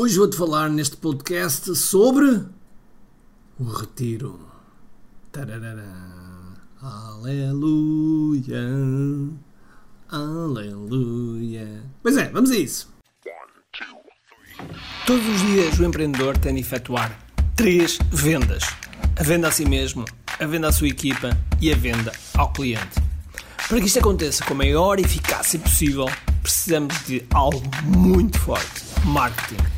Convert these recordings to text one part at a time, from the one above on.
Hoje vou-te falar neste podcast sobre o retiro. Aleluia. Aleluia. Pois é, vamos a isso. Todos os dias o empreendedor tem de efetuar três vendas: a venda a si mesmo, a venda à sua equipa e a venda ao cliente. Para que isto aconteça com a maior eficácia possível, precisamos de algo muito forte: marketing.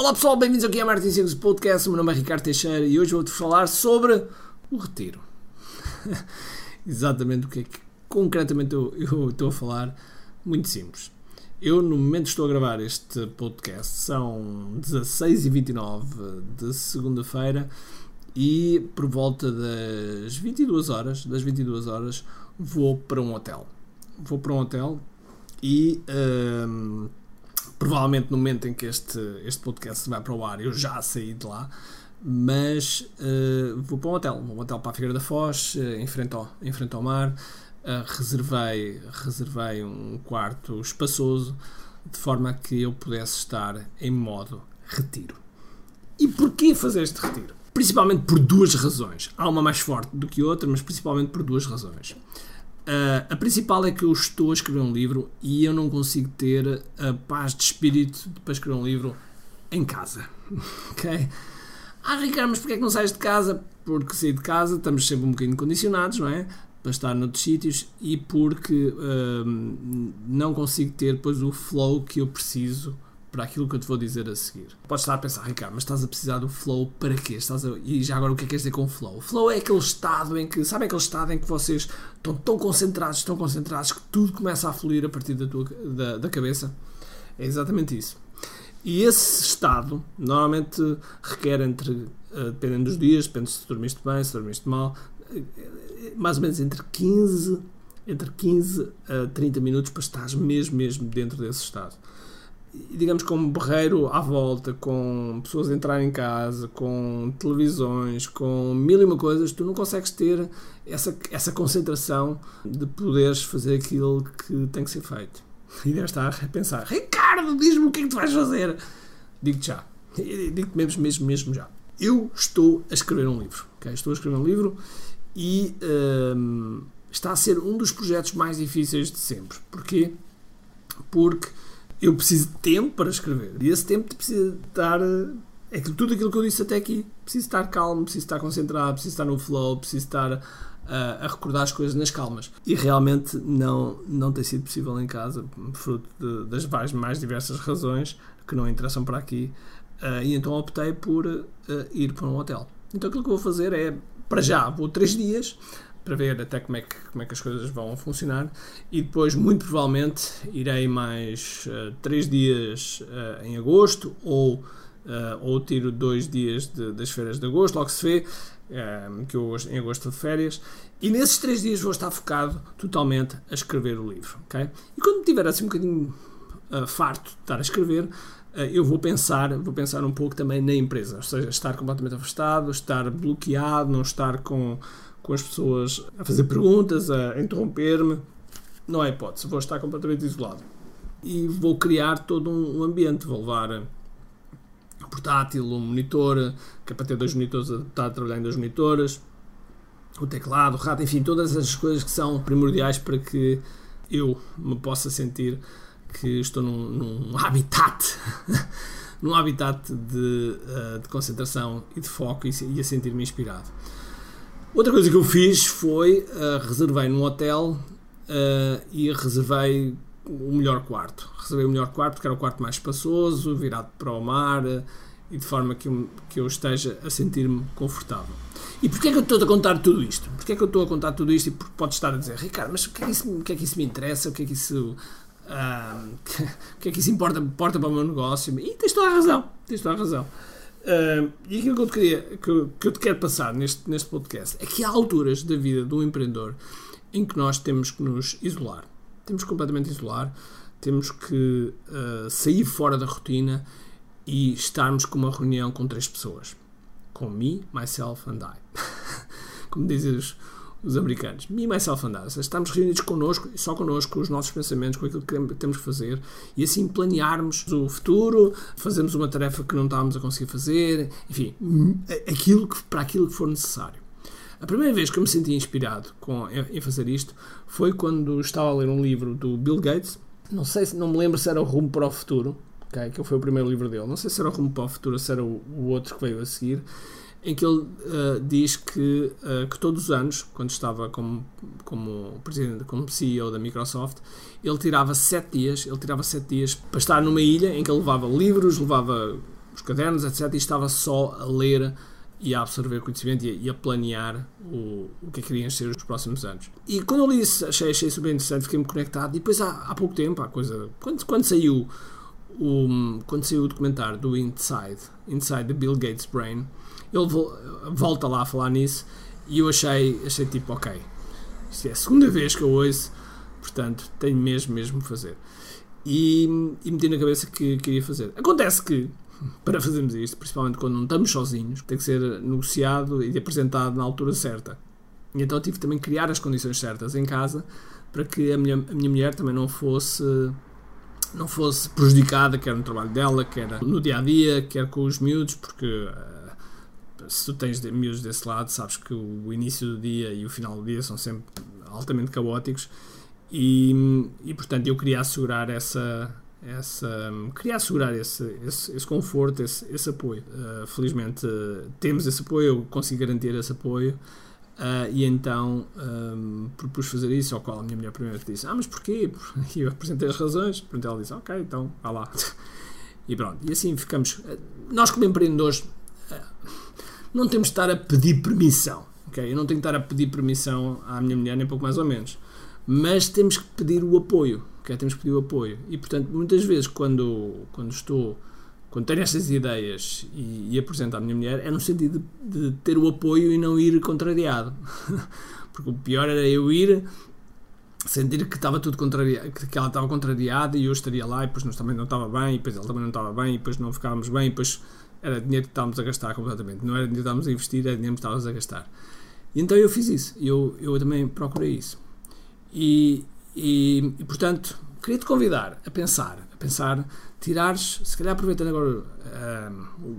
Olá pessoal, bem-vindos ao QI Marketing Secrets Podcast. O meu nome é Ricardo Teixeira e hoje vou-te falar sobre o retiro. Exatamente o que é que concretamente eu, eu estou a falar. Muito simples. Eu, no momento que estou a gravar este podcast, são 16h29 de segunda-feira e por volta das 22 horas, das 22 horas, vou para um hotel. Vou para um hotel e hum, provavelmente no momento em que este, este podcast vai para o ar eu já saí de lá, mas uh, vou para um hotel, um hotel para a Figueira da Foz, uh, em, frente ao, em frente ao mar. Uh, reservei, reservei um quarto espaçoso de forma que eu pudesse estar em modo retiro. E porquê fazer este retiro? Principalmente por duas razões. Há uma mais forte do que outra, mas principalmente por duas razões. Uh, a principal é que eu estou a escrever um livro e eu não consigo ter a paz de espírito para escrever um livro em casa. ok? Ah, Ricardo, mas porquê é que não sais de casa? Porque sair de casa estamos sempre um bocadinho condicionados, não é? Para estar noutros sítios e porque hum, não consigo ter depois o flow que eu preciso para aquilo que eu te vou dizer a seguir. Podes estar a pensar, Ricardo, mas estás a precisar do flow para quê? Estás a... E já agora o que é que queres dizer com flow? O flow é aquele estado em que, sabe aquele estado em que vocês estão tão concentrados, tão concentrados que tudo começa a fluir a partir da, tua, da, da cabeça? É exatamente isso. E esse estado normalmente requer entre, eh, dependendo dos dias, depende se dormiste bem, se dormiste mal, eh, mais ou menos entre 15, entre 15 a 30 minutos para estares mesmo, mesmo dentro desse estado. Digamos com um berreiro à volta, com pessoas a entrar em casa, com televisões, com mil e uma coisas, tu não consegues ter essa, essa concentração de poderes fazer aquilo que tem que ser feito. E deve estar a pensar: Ricardo, diz-me o que é que tu vais fazer. Digo-te já. Digo-te mesmo, mesmo, mesmo já. Eu estou a escrever um livro. Okay? Estou a escrever um livro e um, está a ser um dos projetos mais difíceis de sempre. Porquê? Porque eu preciso de tempo para escrever. E esse tempo precisa estar. É tudo aquilo que eu disse até aqui. Preciso estar calmo, preciso estar concentrado, preciso estar no flow, preciso estar a, a recordar as coisas nas calmas. E realmente não, não tem sido possível em casa, fruto de, das mais, mais diversas razões que não interessam para aqui. Uh, e então optei por uh, ir para um hotel. Então aquilo que eu vou fazer é, para já, vou três dias para ver até como é que, como é que as coisas vão funcionar e depois, muito provavelmente, irei mais uh, três dias em agosto ou, ou tiro dois dias de, das férias de agosto, logo se vê que eu em agosto de férias, e nesses três dias vou estar focado totalmente a escrever o livro. Okay? E quando tiver assim um bocadinho uh, farto de estar a escrever, uh, eu vou pensar, vou pensar um pouco também na empresa, ou seja, estar completamente afastado, estar bloqueado, não estar com, com as pessoas a fazer perguntas, a interromper-me. Não há hipótese, vou estar completamente isolado. E vou criar todo um ambiente, vou levar portátil, um monitor, que é para ter dois monitores a trabalhar em dois monitores, o teclado, o rato, enfim, todas as coisas que são primordiais para que eu me possa sentir que estou num, num habitat, num habitat de, uh, de, concentração e de foco e a sentir-me inspirado. Outra coisa que eu fiz foi uh, reservei num hotel uh, e reservei o melhor quarto. Reservei o melhor quarto porque era o quarto mais espaçoso, virado para o mar e de forma que eu, que eu esteja a sentir-me confortável. E porquê é que eu estou a contar tudo isto? Porquê é que eu estou a contar tudo isto e pode estar a dizer, Ricardo, mas o que é que isso, o que é que isso me interessa? O que é que isso. Uh, o que é que isso importa, importa para o meu negócio? E tens toda a razão. Tens toda a razão. Uh, e aquilo que eu, te queria, que, que eu te quero passar neste, neste podcast é que há alturas da vida do empreendedor em que nós temos que nos isolar. Temos que completamente isolar, temos que uh, sair fora da rotina e estarmos com uma reunião com três pessoas. Com me, myself and I. Como dizem os, os americanos. Me, myself and seja, estamos reunidos connosco, só connosco, com os nossos pensamentos, com aquilo que temos que fazer e assim planearmos o futuro, fazermos uma tarefa que não estávamos a conseguir fazer, enfim, aquilo que, para aquilo que for necessário. A primeira vez que eu me senti inspirado com, em fazer isto foi quando estava a ler um livro do Bill Gates. Não sei se não me lembro se era o Rumo para o Futuro, okay, que foi o primeiro livro dele. Não sei se era o Rumo para o Futuro ou se era o, o outro que veio a seguir em que ele uh, diz que, uh, que todos os anos, quando estava como, como presidente, como CEO da Microsoft, ele tirava sete dias, ele tirava sete dias para estar numa ilha em que ele levava livros, levava os cadernos, etc. e estava só a ler e a absorver conhecimento e a, e a planear o, o que é que queriam ser os próximos anos. E quando eu li isso, achei, achei super interessante, fiquei-me conectado. E depois, há, há pouco tempo, há coisa. Quando, quando saiu o, quando saiu o documentário do Inside, Inside the Bill Gates Brain, ele volta lá a falar nisso e eu achei, achei tipo, ok, isto é a segunda vez que eu ouço, portanto tenho mesmo, mesmo fazer. E, e meti na cabeça que queria fazer. Acontece que, para fazermos isto, principalmente quando não estamos sozinhos, tem que ser negociado e apresentado na altura certa. E então tive também que criar as condições certas em casa para que a minha, a minha mulher também não fosse não fosse prejudicada, quer no trabalho dela, quer no dia a dia, quer com os miúdos, porque se tu tens miúdos desse lado, sabes que o início do dia e o final do dia são sempre altamente caóticos e, e portanto eu queria assegurar essa essa queria assegurar esse, esse, esse conforto, esse, esse apoio. Uh, felizmente uh, temos esse apoio, eu consigo garantir esse apoio uh, e então um, propus fazer isso, ao qual a minha mulher primeiro disse, ah, mas porquê? E eu apresentei as razões, portanto ela disse, ok, então vá lá. E pronto, e assim ficamos. Nós como empreendedores não temos de estar a pedir permissão. Okay? Eu não tenho que estar a pedir permissão à minha mulher, nem pouco mais ou menos. Mas temos que pedir o apoio. Okay? Temos que pedir o apoio. E, portanto, muitas vezes, quando, quando estou quando tenho estas ideias e, e apresento à minha mulher, é no sentido de, de, ter o apoio e não ir contrariado. Porque o pior era eu ir sentir que estava tudo contrariado, que ela estava contrariada e eu estaria lá e depois nós também não estava bem, e depois ela também não estava bem, e depois não ficávamos bem, e depois era dinheiro que estávamos a gastar completamente. Não era dinheiro que estávamos a investir, era dinheiro que estávamos a gastar. E então eu fiz isso. Eu, eu também procurei isso. E, e, e portanto, queria-te convidar a pensar, a pensar, tirares, se calhar aproveitando agora, uh,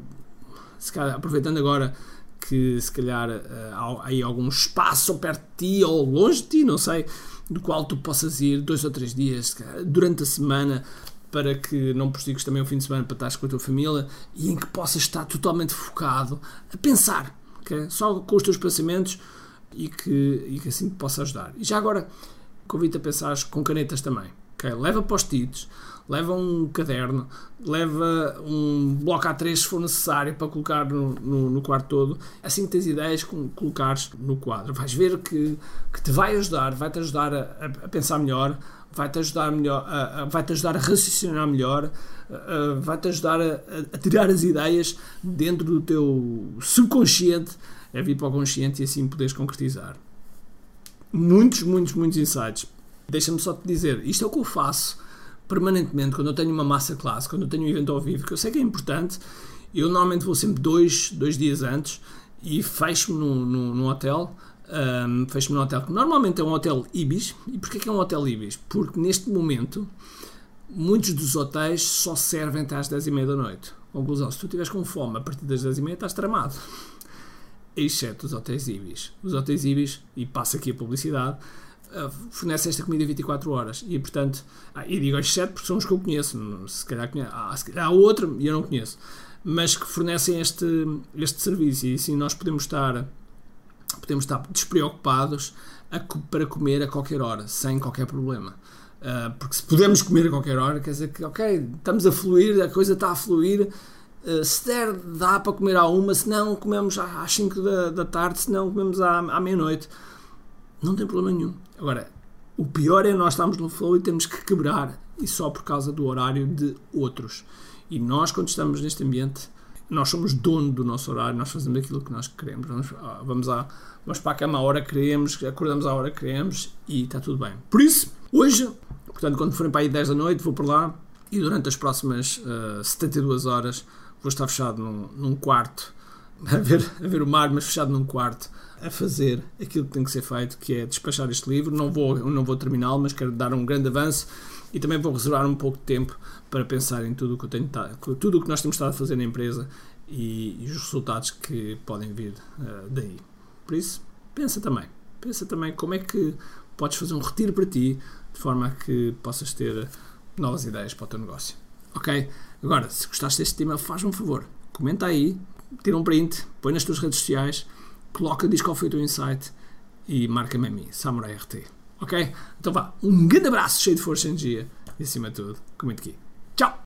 se calhar aproveitando agora que se calhar uh, há aí algum espaço perto de ti ou longe de ti, não sei, do qual tu possas ir dois ou três dias, durante a semana, para que não prejudiques também o fim de semana para estar com a tua família e em que possas estar totalmente focado a pensar, okay? só com os teus pensamentos e que, e que assim te possa ajudar. E já agora, convido-te a pensar com canetas também. Okay? Leva post-its, leva um caderno, leva um bloco A3 se for necessário para colocar no, no, no quarto todo. Assim que tens ideias, colocares no quadro. Vais ver que, que te vai ajudar, vai-te ajudar a, a pensar melhor, vai-te ajudar melhor, vai-te ajudar a raciocinar melhor, vai-te ajudar a, a, tirar as ideias dentro do teu subconsciente, é vir para o consciente e assim poderes concretizar. Muitos, muitos, muitos insights. Deixa-me só te dizer, isto é o que eu faço permanentemente quando eu tenho uma massa classe, quando eu tenho um evento ao vivo, que eu sei que é importante. Eu normalmente vou sempre dois, dois dias antes e fecho-me no hotel um, fecho-me no hotel, que normalmente é um hotel Ibis. E porquê que é um hotel Ibis? Porque neste momento muitos dos hotéis só servem até às 10h30 da noite. Conclusão, se tu estiveres com fome a partir das 10h30 estás tramado. Exceto os hotéis Ibis. Os hotéis Ibis, e passa aqui a publicidade, uh, fornecem esta comida 24 horas. E portanto, ah, e digo exceto porque são os que eu conheço. Se calhar, conheço, ah, se calhar há outro e eu não conheço. Mas que fornecem este, este serviço. E assim nós podemos estar podemos estar despreocupados a, para comer a qualquer hora, sem qualquer problema. Uh, porque se podemos comer a qualquer hora, quer dizer que, ok, estamos a fluir, a coisa está a fluir. Uh, se der, dá para comer à uma, se não, comemos às 5 da, da tarde, se não, comemos à, à meia-noite. Não tem problema nenhum. Agora, o pior é nós estamos no flow e temos que quebrar, e só por causa do horário de outros. E nós, quando estamos neste ambiente, nós somos dono do nosso horário, nós fazemos aquilo que nós queremos. Vamos, ah, vamos, à, vamos para a cama à hora que queremos, acordamos à hora que queremos e está tudo bem. Por isso, hoje, portanto, quando forem para aí 10 da noite, vou por lá e durante as próximas uh, 72 horas vou estar fechado num, num quarto a ver, a ver o mar, mas fechado num quarto, a fazer aquilo que tem que ser feito, que é despachar este livro. Não vou, não vou terminá-lo, mas quero dar um grande avanço e também vou reservar um pouco de tempo para pensar em tudo o que eu tenho tudo o que nós temos estado a fazer na empresa e, e os resultados que podem vir uh, daí. Por isso, pensa também. Pensa também como é que podes fazer um retiro para ti de forma a que possas ter novas ideias para o teu negócio. Ok? Agora, se gostaste deste tema, faz-me um favor. Comenta aí, tira um print, põe nas tuas redes sociais, coloca, diz qual foi o teu insight e marca-me a mim, Samurai RT. Ok? Então vá, um grande abraço cheio de força e energia e acima de tudo, comente aqui. Tchau!